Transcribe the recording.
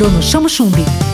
Bruno Chamo Chumbi.